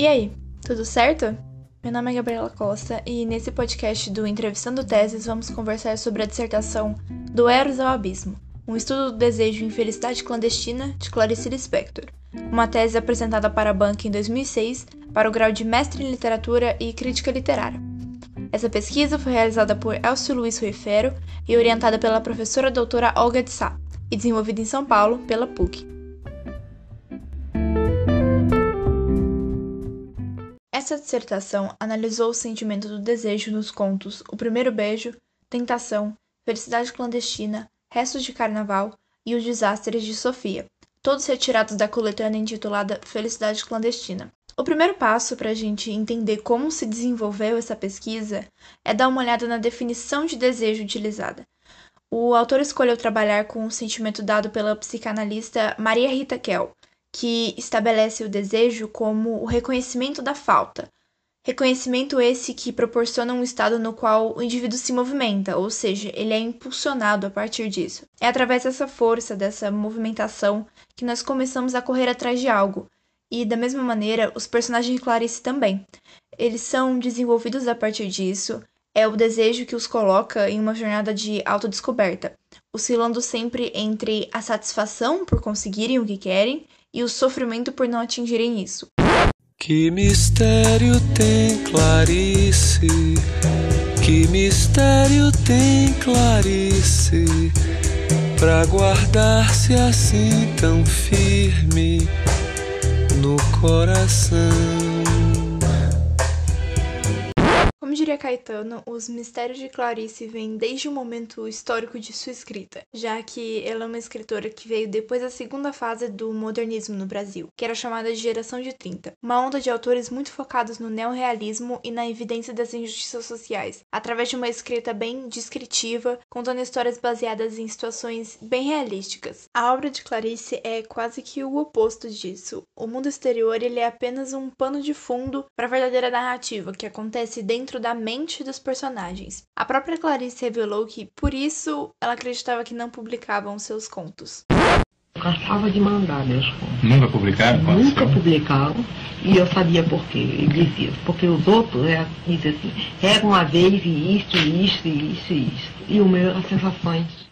E aí, tudo certo? Meu nome é Gabriela Costa e nesse podcast do Entrevistando Teses vamos conversar sobre a dissertação Do Eros ao Abismo, um estudo do desejo e infelicidade clandestina de Clarice Lispector, uma tese apresentada para a banca em 2006 para o grau de mestre em literatura e crítica literária. Essa pesquisa foi realizada por Elcio Luiz Ruifero e orientada pela professora doutora Olga de Sá e desenvolvida em São Paulo pela PUC. Essa dissertação analisou o sentimento do desejo nos contos O Primeiro Beijo, Tentação, Felicidade Clandestina, Restos de Carnaval e Os Desastres de Sofia, todos retirados da coletânea intitulada Felicidade Clandestina. O primeiro passo para a gente entender como se desenvolveu essa pesquisa é dar uma olhada na definição de desejo utilizada. O autor escolheu trabalhar com o sentimento dado pela psicanalista Maria Rita Kell, que estabelece o desejo como o reconhecimento da falta. Reconhecimento esse que proporciona um estado no qual o indivíduo se movimenta, ou seja, ele é impulsionado a partir disso. É através dessa força, dessa movimentação, que nós começamos a correr atrás de algo. E da mesma maneira, os personagens de Clarice também. Eles são desenvolvidos a partir disso, é o desejo que os coloca em uma jornada de autodescoberta, oscilando sempre entre a satisfação por conseguirem o que querem e o sofrimento por não atingirem isso. Que mistério tem Clarice? Que mistério tem Clarice? Pra guardar-se assim tão firme no coração. Diria Caetano, os mistérios de Clarice vêm desde o momento histórico de sua escrita, já que ela é uma escritora que veio depois da segunda fase do modernismo no Brasil, que era chamada de Geração de 30, uma onda de autores muito focados no neorrealismo e na evidência das injustiças sociais, através de uma escrita bem descritiva, contando histórias baseadas em situações bem realísticas. A obra de Clarice é quase que o oposto disso. O mundo exterior ele é apenas um pano de fundo para a verdadeira narrativa que acontece dentro da mente dos personagens. A própria Clarice revelou que, por isso, ela acreditava que não publicavam seus contos. Eu cansava de mandar meus contos. Nunca publicaram? Nunca publicaram. E eu sabia por quê. Ele dizia, porque os outros é, dizem assim, rega uma vez e isso, isso, isso, isso. E o meu as sensações.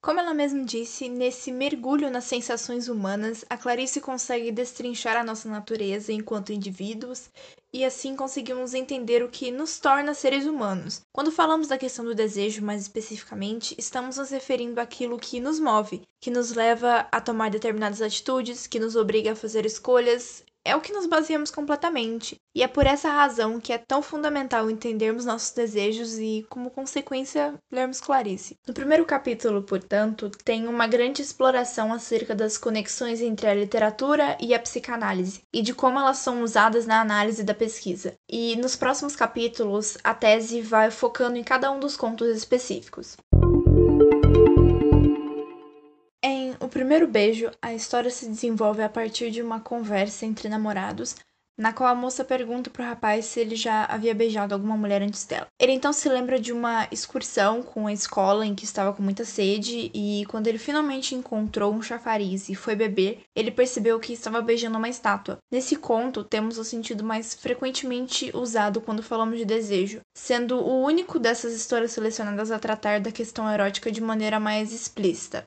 Como ela mesma disse, nesse mergulho nas sensações humanas, a Clarice consegue destrinchar a nossa natureza enquanto indivíduos e assim conseguimos entender o que nos torna seres humanos. Quando falamos da questão do desejo mais especificamente, estamos nos referindo àquilo que nos move, que nos leva a tomar determinadas atitudes, que nos obriga a fazer escolhas é o que nos baseamos completamente. E é por essa razão que é tão fundamental entendermos nossos desejos e, como consequência, lermos Clarice. No primeiro capítulo, portanto, tem uma grande exploração acerca das conexões entre a literatura e a psicanálise e de como elas são usadas na análise da pesquisa. E nos próximos capítulos, a tese vai focando em cada um dos contos específicos. Em O Primeiro Beijo, a história se desenvolve a partir de uma conversa entre namorados, na qual a moça pergunta pro rapaz se ele já havia beijado alguma mulher antes dela. Ele então se lembra de uma excursão com a escola em que estava com muita sede e quando ele finalmente encontrou um chafariz e foi beber, ele percebeu que estava beijando uma estátua. Nesse conto, temos o sentido mais frequentemente usado quando falamos de desejo, sendo o único dessas histórias selecionadas a tratar da questão erótica de maneira mais explícita.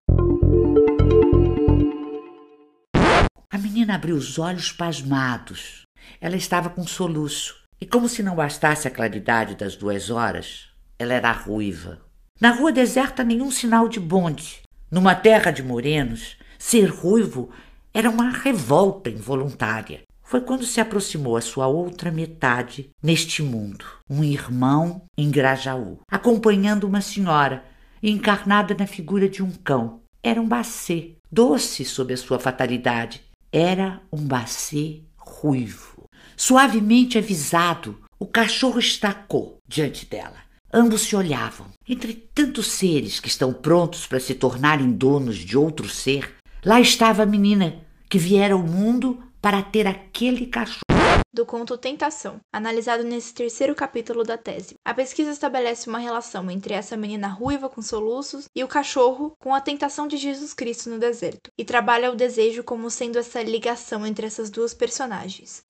A menina abriu os olhos pasmados. Ela estava com soluço. E como se não bastasse a claridade das duas horas, ela era ruiva. Na rua deserta, nenhum sinal de bonde. Numa terra de morenos, ser ruivo era uma revolta involuntária. Foi quando se aproximou a sua outra metade neste mundo, um irmão em Grajaú, acompanhando uma senhora, encarnada na figura de um cão. Era um bacê, doce sob a sua fatalidade, era um bacê ruivo. Suavemente avisado, o cachorro estacou diante dela. Ambos se olhavam. Entre tantos seres que estão prontos para se tornarem donos de outro ser, lá estava a menina que viera ao mundo para ter aquele cachorro do conto Tentação, analisado nesse terceiro capítulo da tese. A pesquisa estabelece uma relação entre essa menina ruiva com soluços e o cachorro com a tentação de Jesus Cristo no deserto, e trabalha o desejo como sendo essa ligação entre essas duas personagens.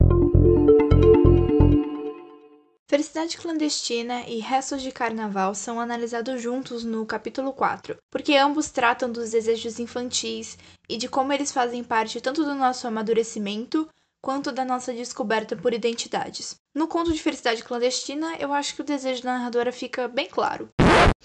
Felicidade clandestina e restos de carnaval são analisados juntos no capítulo 4, porque ambos tratam dos desejos infantis e de como eles fazem parte tanto do nosso amadurecimento quanto da nossa descoberta por identidades. No conto de Felicidade Clandestina, eu acho que o desejo da narradora fica bem claro.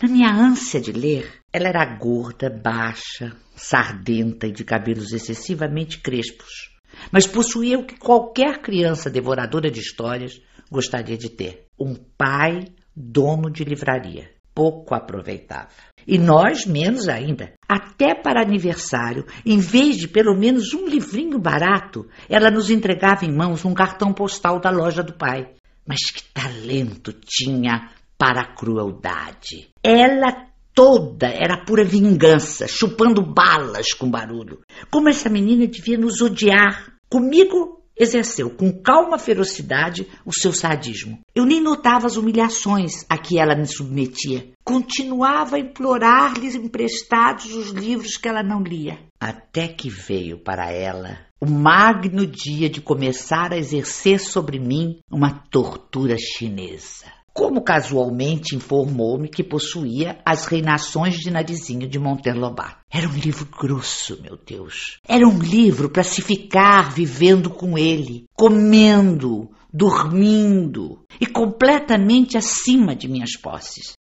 Na minha ânsia de ler, ela era gorda, baixa, sardenta e de cabelos excessivamente crespos, mas possuía o que qualquer criança devoradora de histórias gostaria de ter: um pai dono de livraria. Pouco aproveitava. E nós menos ainda. Até para aniversário, em vez de pelo menos um livrinho barato, ela nos entregava em mãos um cartão postal da loja do pai. Mas que talento tinha para a crueldade! Ela toda era pura vingança, chupando balas com barulho. Como essa menina devia nos odiar. Comigo exerceu com calma ferocidade o seu sadismo. Eu nem notava as humilhações a que ela me submetia. Continuava a implorar-lhes emprestados os livros que ela não lia. Até que veio para ela o magno dia de começar a exercer sobre mim uma tortura chinesa como casualmente informou-me que possuía As Reinações de Narizinho de Montelobato. Era um livro grosso, meu Deus. Era um livro para se ficar vivendo com ele, comendo, dormindo e completamente acima de minhas posses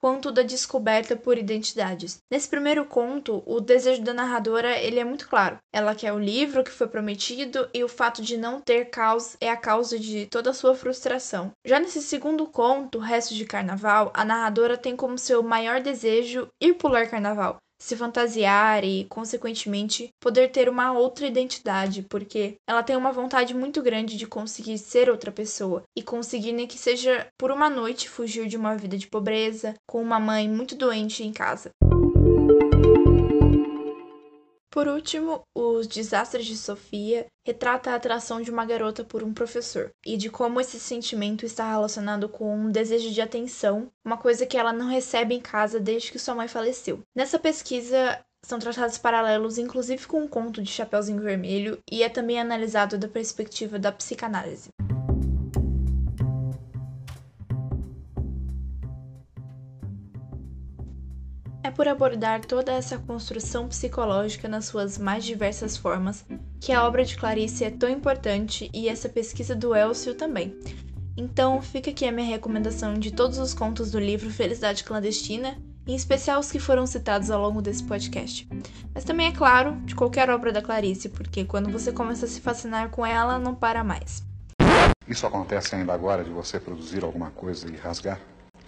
quanto da descoberta por identidades. Nesse primeiro conto, o desejo da narradora ele é muito claro. Ela quer o livro que foi prometido e o fato de não ter causa é a causa de toda a sua frustração. Já nesse segundo conto, Resto de Carnaval, a narradora tem como seu maior desejo ir pular carnaval, se fantasiar e, consequentemente, poder ter uma outra identidade, porque ela tem uma vontade muito grande de conseguir ser outra pessoa e conseguir, nem que seja por uma noite, fugir de uma vida de pobreza, com uma mãe muito doente em casa. Por último, Os Desastres de Sofia retrata a atração de uma garota por um professor e de como esse sentimento está relacionado com um desejo de atenção, uma coisa que ela não recebe em casa desde que sua mãe faleceu. Nessa pesquisa, são tratados paralelos, inclusive com um conto de Chapeuzinho Vermelho, e é também analisado da perspectiva da psicanálise. É por abordar toda essa construção psicológica nas suas mais diversas formas que a obra de Clarice é tão importante e essa pesquisa do Elcio também. Então, fica aqui a minha recomendação de todos os contos do livro Felicidade Clandestina, em especial os que foram citados ao longo desse podcast. Mas também, é claro, de qualquer obra da Clarice, porque quando você começa a se fascinar com ela, não para mais. Isso acontece ainda agora de você produzir alguma coisa e rasgar?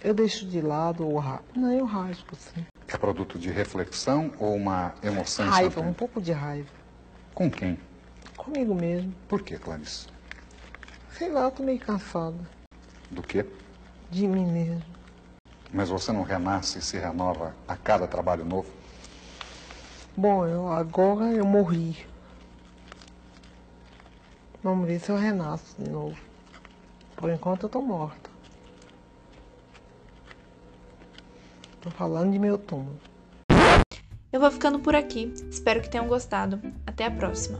Eu deixo de lado o rasgo. Não, eu rasgo, sim. É produto de reflexão ou uma emoção Raiva, um pouco de raiva. Com quem? Comigo mesmo. Por que, Clarice? Sei lá, eu tô meio cansada. Do quê? De mim mesmo. Mas você não renasce e se renova a cada trabalho novo? Bom, eu, agora eu morri. Vamos ver se eu renasço de novo. Por enquanto eu tô morta. Tô falando de meu túmulo. Eu vou ficando por aqui. Espero que tenham gostado. Até a próxima.